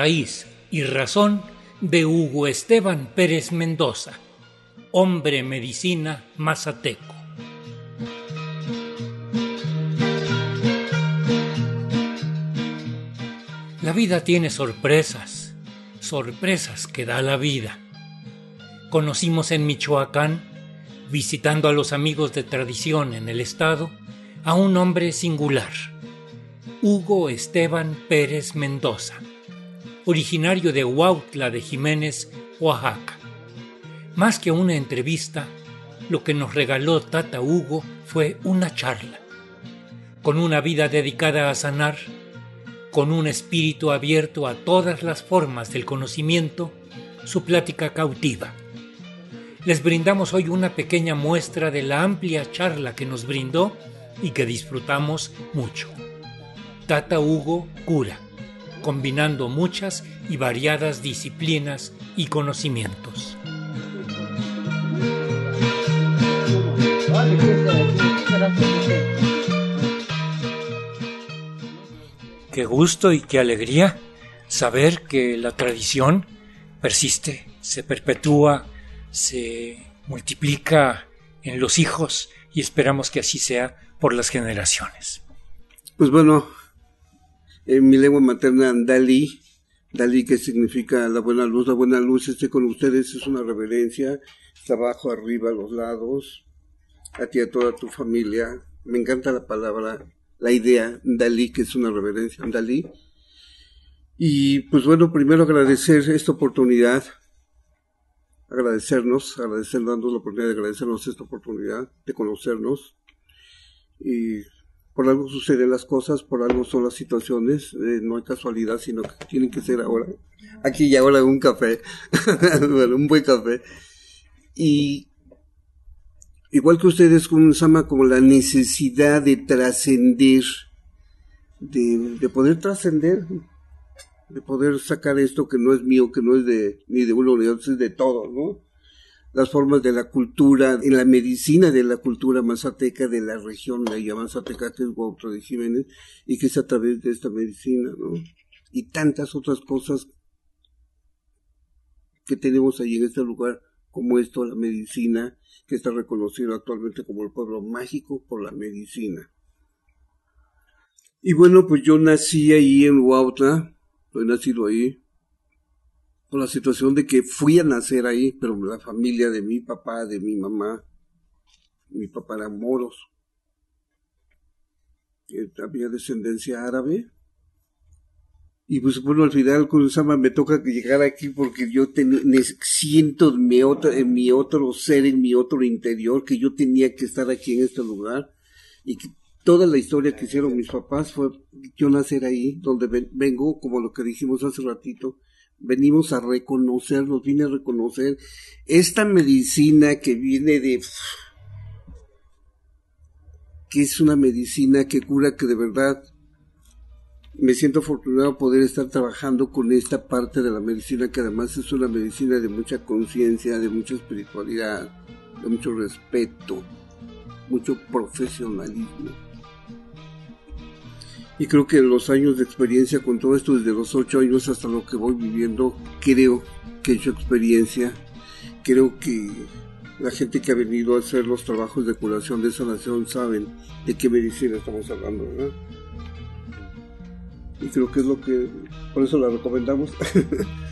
raíz y razón de Hugo Esteban Pérez Mendoza, hombre medicina mazateco. La vida tiene sorpresas, sorpresas que da la vida. Conocimos en Michoacán, visitando a los amigos de tradición en el estado, a un hombre singular, Hugo Esteban Pérez Mendoza, originario de Huautla de Jiménez, Oaxaca. Más que una entrevista, lo que nos regaló Tata Hugo fue una charla. Con una vida dedicada a sanar, con un espíritu abierto a todas las formas del conocimiento, su plática cautiva. Les brindamos hoy una pequeña muestra de la amplia charla que nos brindó y que disfrutamos mucho. Tata Hugo cura, combinando muchas y variadas disciplinas y conocimientos. Qué gusto y qué alegría saber que la tradición persiste, se perpetúa, se multiplica en los hijos y esperamos que así sea por las generaciones. Pues bueno, en mi lengua materna, Dalí, Dalí que significa la buena luz, la buena luz esté con ustedes, es una reverencia, está abajo, arriba, a los lados, a ti, a toda tu familia. Me encanta la palabra la idea Dalí, que es una reverencia Dalí. Y pues bueno, primero agradecer esta oportunidad, agradecernos, agradecer dando la oportunidad de agradecernos esta oportunidad, de conocernos. Y por algo suceden las cosas, por algo son las situaciones, eh, no hay casualidad, sino que tienen que ser ahora. Aquí y ahora un café, bueno, un buen café. Y igual que ustedes con Sama, como la necesidad de trascender, de, poder trascender, de poder sacar esto que no es mío, que no es de ni de uno ni de otro, es de todo, ¿no? Las formas de la cultura, en la medicina de la cultura mazateca de la región, la llaman mazateca, que es de Jiménez, y que es a través de esta medicina, ¿no? Y tantas otras cosas que tenemos ahí en este lugar como esto, la medicina, que está reconocido actualmente como el pueblo mágico por la medicina. Y bueno, pues yo nací ahí en Huautla, he nacido ahí, por la situación de que fui a nacer ahí, pero la familia de mi papá, de mi mamá, mi papá era moros, había descendencia árabe, y pues bueno, al final con Sama me toca llegar aquí porque yo siento en mi, otro, en mi otro ser, en mi otro interior, que yo tenía que estar aquí en este lugar. Y que toda la historia que hicieron mis papás fue yo nacer ahí, donde vengo, como lo que dijimos hace ratito, venimos a reconocernos, vine a reconocer esta medicina que viene de que es una medicina que cura que de verdad me siento afortunado poder estar trabajando con esta parte de la medicina que además es una medicina de mucha conciencia, de mucha espiritualidad, de mucho respeto, mucho profesionalismo. Y creo que los años de experiencia con todo esto, desde los ocho años hasta lo que voy viviendo, creo que he hecho experiencia. Creo que la gente que ha venido a hacer los trabajos de curación de sanación saben de qué medicina estamos hablando, ¿verdad? y creo que es lo que por eso la recomendamos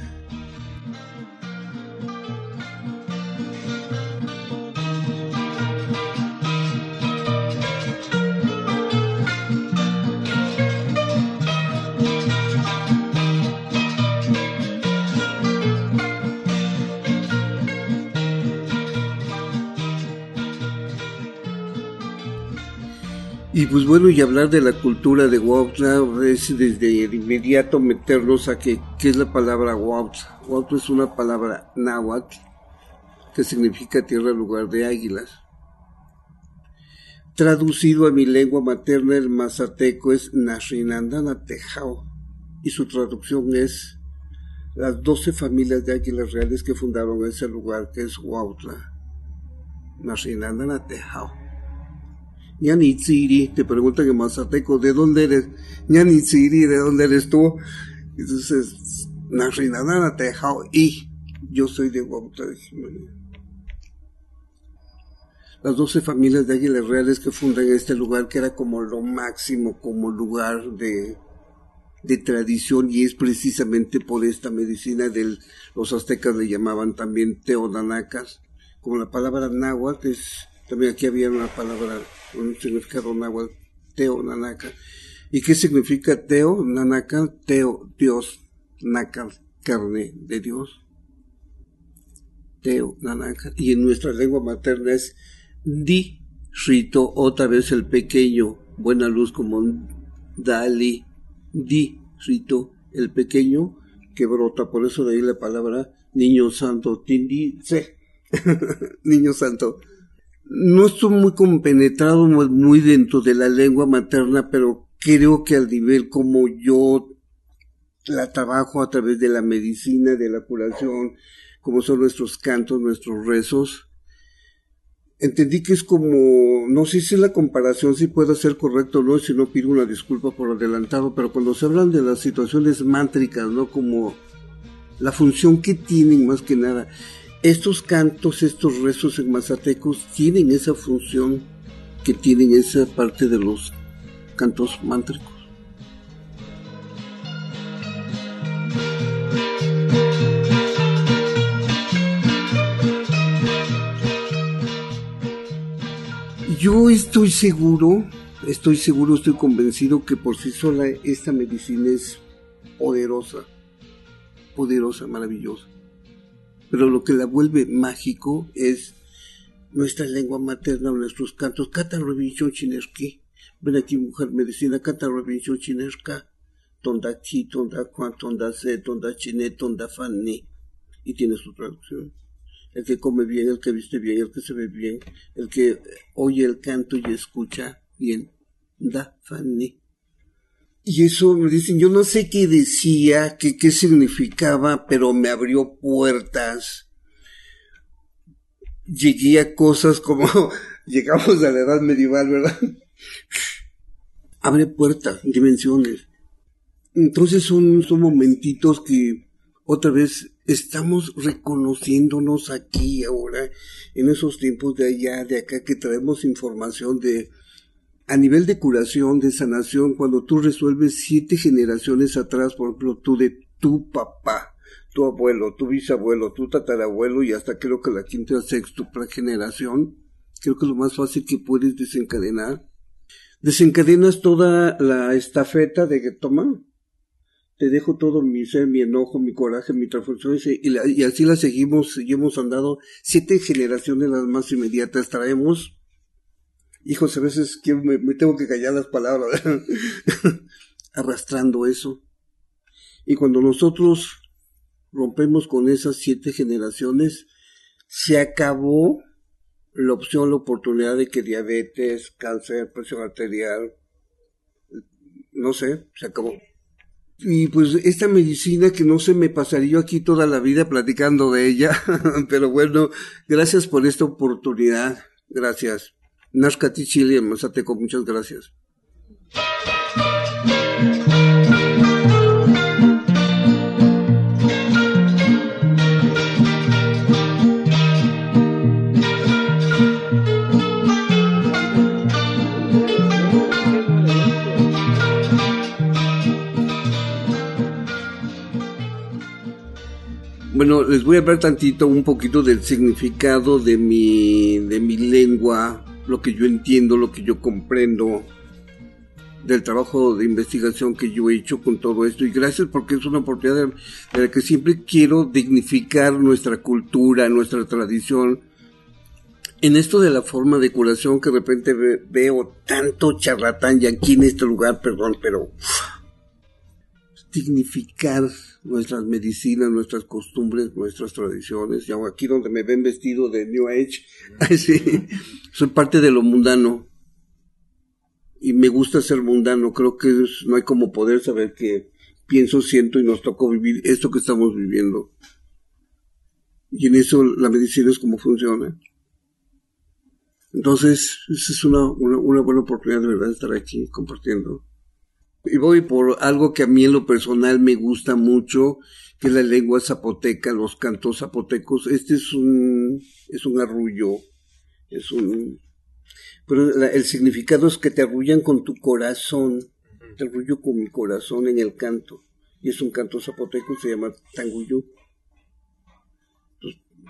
pues bueno, y hablar de la cultura de Huautla es desde el inmediato meternos a que, ¿qué es la palabra Huautla? Huautla es una palabra náhuatl que significa tierra lugar de águilas. Traducido a mi lengua materna, el mazateco es Nasrinandana Tejao, y su traducción es las doce familias de águilas reales que fundaron ese lugar que es Huautla. Nasrinandana Tejao. Ñani te preguntan en Mazateco, ¿de dónde eres? Ñani ¿de dónde eres tú? Entonces, Narinadana Tejao y yo soy de Jiménez. Las doce familias de águilas reales que fundan este lugar, que era como lo máximo, como lugar de, de tradición, y es precisamente por esta medicina de los aztecas le llamaban también teodanacas, como la palabra náhuatl es, también aquí había una palabra, un significado náhuatl, teonanaca. ¿Y qué significa teo? Nanaka, teo, Dios, naka, carne de Dios. Teo, nanaka. Y en nuestra lengua materna es di, rito, otra vez el pequeño, buena luz como dali, di, rito, el pequeño que brota, por eso de ahí la palabra niño santo, tindi, se, niño santo. No estoy muy compenetrado muy dentro de la lengua materna, pero creo que al nivel como yo la trabajo a través de la medicina, de la curación, como son nuestros cantos, nuestros rezos, entendí que es como, no sé si la comparación si puede ser correcto o no, si no pido una disculpa por adelantado, pero cuando se hablan de las situaciones mántricas, ¿no? Como la función que tienen más que nada, estos cantos, estos rezos en mazatecos tienen esa función que tienen esa parte de los cantos mántricos. Yo estoy seguro, estoy seguro, estoy convencido que por sí sola esta medicina es poderosa, poderosa, maravillosa. Pero lo que la vuelve mágico es nuestra lengua materna, nuestros cantos. Kata chinesqui Ven aquí, mujer medicina, canta Robinson chinesca, tonda chi, tonda cuan, tonda se, tonda chine, tonda fanni. Y tiene su traducción. El que come bien, el que viste bien, el que se ve bien, el que oye el canto y escucha bien. Da fanni. Y eso me dicen, yo no sé qué decía, qué, qué significaba, pero me abrió puertas. Llegué a cosas como, llegamos a la edad medieval, ¿verdad? abre puertas, dimensiones. Entonces son, son momentitos que otra vez estamos reconociéndonos aquí ahora, en esos tiempos de allá, de acá, que traemos información de, a nivel de curación, de sanación, cuando tú resuelves siete generaciones atrás, por ejemplo, tú de tu papá, tu abuelo, tu bisabuelo, tu tatarabuelo y hasta creo que la quinta o sexta generación, creo que es lo más fácil que puedes desencadenar. Desencadenas toda la estafeta de que toma, te dejo todo mi ser, mi enojo, mi coraje, mi transformación, y, así la seguimos, seguimos andando, siete generaciones las más inmediatas traemos, hijos, a veces quiero, me, me tengo que callar las palabras, arrastrando eso. Y cuando nosotros rompemos con esas siete generaciones, se acabó la opción, la oportunidad de que diabetes, cáncer, presión arterial, no sé, se acabó. Y pues esta medicina que no se me pasaría aquí toda la vida platicando de ella, pero bueno, gracias por esta oportunidad, gracias. Nashkati Chile, Mazateco, muchas gracias. Bueno, les voy a hablar tantito, un poquito del significado de mi, de mi lengua, lo que yo entiendo, lo que yo comprendo, del trabajo de investigación que yo he hecho con todo esto. Y gracias porque es una oportunidad de, la que siempre quiero dignificar nuestra cultura, nuestra tradición. En esto de la forma de curación que de repente veo tanto charlatán y aquí en este lugar, perdón, pero dignificar nuestras medicinas, nuestras costumbres, nuestras tradiciones. Y aquí donde me ven vestido de New Age, soy parte de lo mundano. Y me gusta ser mundano. Creo que no hay como poder saber que pienso, siento y nos tocó vivir esto que estamos viviendo. Y en eso la medicina es como funciona. Entonces, esa es una, una, una buena oportunidad de verdad estar aquí compartiendo. Y voy por algo que a mí en lo personal me gusta mucho, que es la lengua zapoteca, los cantos zapotecos. Este es un, es un arrullo, es un... Pero el significado es que te arrullan con tu corazón, te arrullo con mi corazón en el canto. Y es un canto zapoteco, se llama tanguyú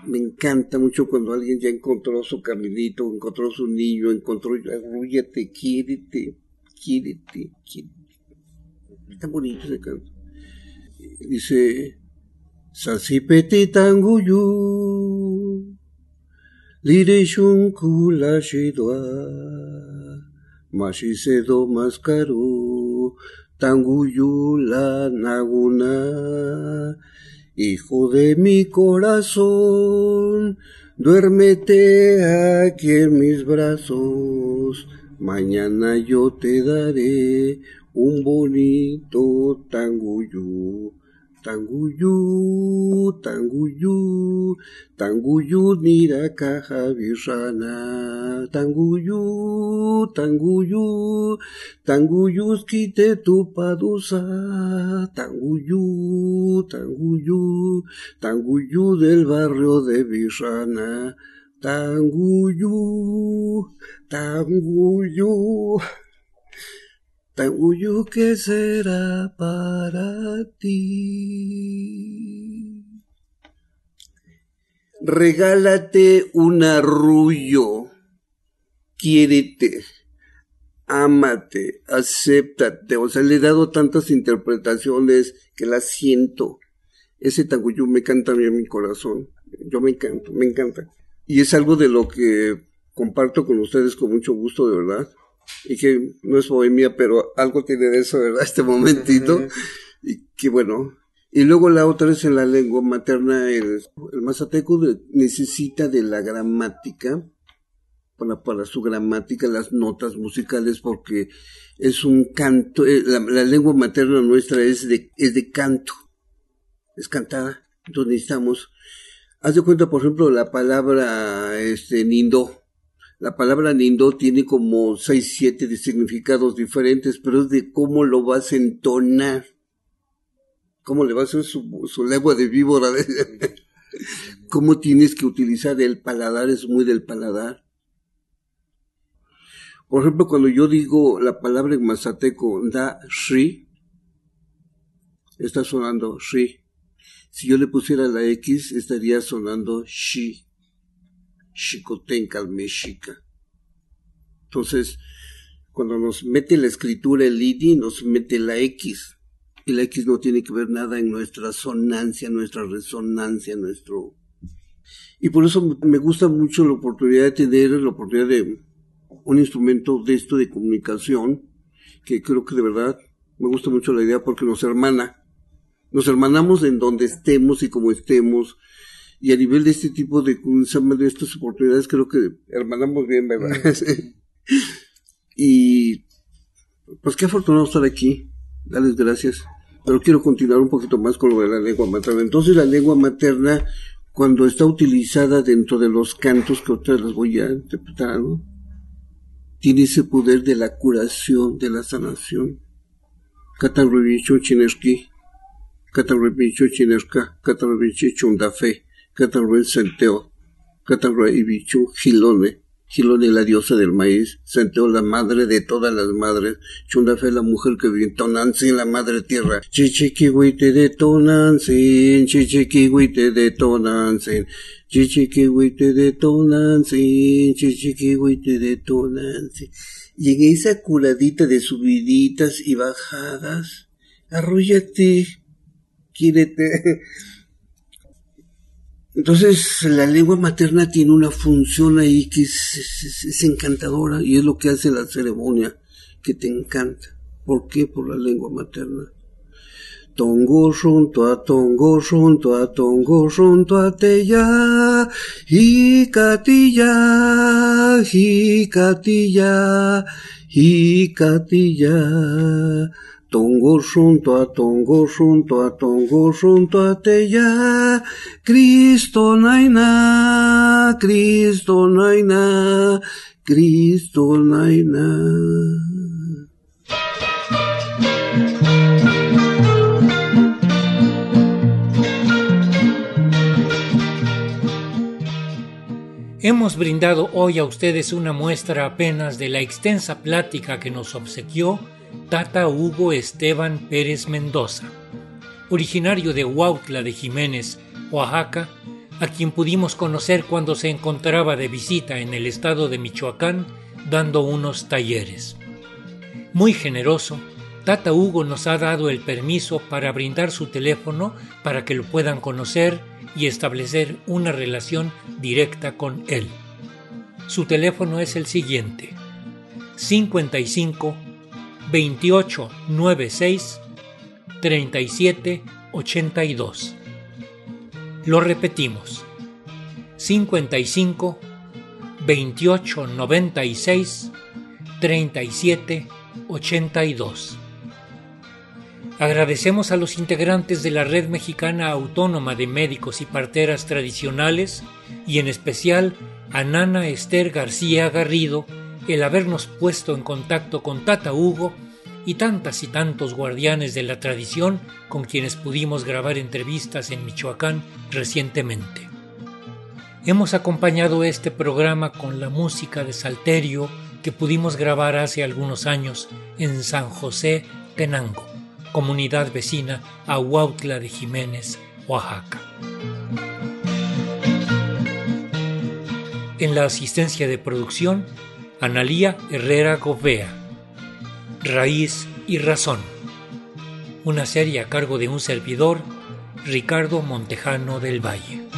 me encanta mucho cuando alguien ya encontró su caminito, encontró su niño, encontró, arrúllate, quiérete, quiérete, quiérete. Está bonito ese canto. Dice, Sasipeti tanguyu, lire kula shidwa, mashisedo maskaru, tanguyu la naguna, Hijo de mi corazón, duérmete aquí en mis brazos, mañana yo te daré un bonito tanguyú Tanguyu, tanguyu, tanguyu nira caja birrana. Tanguyu, tanguyu, tanguyus quite tu padusa. Tanguyu, tanguyu, tanguyu del barrio de Birrana. Tanguyu, tanguyu. Tanguyu, ¿qué será para ti? Regálate un arrullo, quiérete, ámate, acéptate. O sea, le he dado tantas interpretaciones que las siento. Ese Tanguyu me canta a mí en mi corazón. Yo me encanto, me encanta. Y es algo de lo que comparto con ustedes con mucho gusto, de verdad y que no es bohemia, pero algo tiene de eso, ¿verdad? Este momentito. Y que bueno. Y luego la otra es en la lengua materna, el, el mazateco necesita de la gramática, para, para su gramática, las notas musicales, porque es un canto, eh, la, lengua materna nuestra es de, es de canto, es cantada. Entonces necesitamos, haz de cuenta, por ejemplo, la palabra este, nindo la palabra nindo tiene como seis, siete de significados diferentes, pero es de cómo lo vas a entonar. Cómo le vas a hacer su, lengua de víbora. cómo tienes que utilizar el paladar, es muy del paladar. Por ejemplo, cuando yo digo la palabra en mazateco, da shri, está sonando shri. Si yo le pusiera la X, estaría sonando shi. Xicotenca Mexica. Entonces, cuando nos mete la escritura el IDI, nos mete la X. Y la X no tiene que ver nada en nuestra sonancia, nuestra resonancia, nuestro... Y por eso me gusta mucho la oportunidad de tener la oportunidad de un instrumento de esto de comunicación, que creo que de verdad me gusta mucho la idea porque nos hermana. Nos hermanamos en donde estemos y como estemos, y a nivel de este tipo de, de estas oportunidades creo que hermanamos bien, ¿verdad? y pues qué afortunado estar aquí, darles gracias. Pero quiero continuar un poquito más con lo de la lengua materna. Entonces la lengua materna, cuando está utilizada dentro de los cantos que otra les voy a interpretar, tiene ese poder de la curación, de la sanación. Katarrubicho chinerski, Katarrubicho chinerka, Katarrubicho chundafe. Catarruel Senteo, Catarruel Ibichu, Gilone, Gilone la diosa del maíz, Senteo la madre de todas las madres, Chundafe la mujer que vive en la madre tierra, Chichiquihuite de Tonantzin, Chichiquihuite de Tonantzin, Chichiquihuite de Tonantzin, Chichiquihuite de Tonantzin. Y en esa curadita de subiditas y bajadas, arrúllate, quírete, entonces, la lengua materna tiene una función ahí que es, encantadora y es lo que hace la ceremonia, que te encanta. ¿Por qué? Por la lengua materna. Tongo junto a tongo junto a tongo junto a teya, hicatilla, hicatilla, hicatilla. Tongo junto a tongo junto a tongo junto a teya, Cristo Naina, Cristo Naina, Cristo Naina. Hemos brindado hoy a ustedes una muestra apenas de la extensa plática que nos obsequió Tata Hugo Esteban Pérez Mendoza. Originario de Huautla de Jiménez, Oaxaca, a quien pudimos conocer cuando se encontraba de visita en el estado de Michoacán dando unos talleres. Muy generoso, Tata Hugo nos ha dado el permiso para brindar su teléfono para que lo puedan conocer y establecer una relación directa con él. Su teléfono es el siguiente: 55 28 96 37 82. Lo repetimos: 55 28 96 37 82. Agradecemos a los integrantes de la Red Mexicana Autónoma de Médicos y Parteras Tradicionales y en especial a Nana Esther García Garrido el habernos puesto en contacto con Tata Hugo y tantas y tantos guardianes de la tradición con quienes pudimos grabar entrevistas en Michoacán recientemente. Hemos acompañado este programa con la música de Salterio que pudimos grabar hace algunos años en San José, Tenango comunidad vecina a Huautla de Jiménez, Oaxaca. En la asistencia de producción, Analía Herrera Govea. Raíz y Razón. Una serie a cargo de un servidor, Ricardo Montejano del Valle.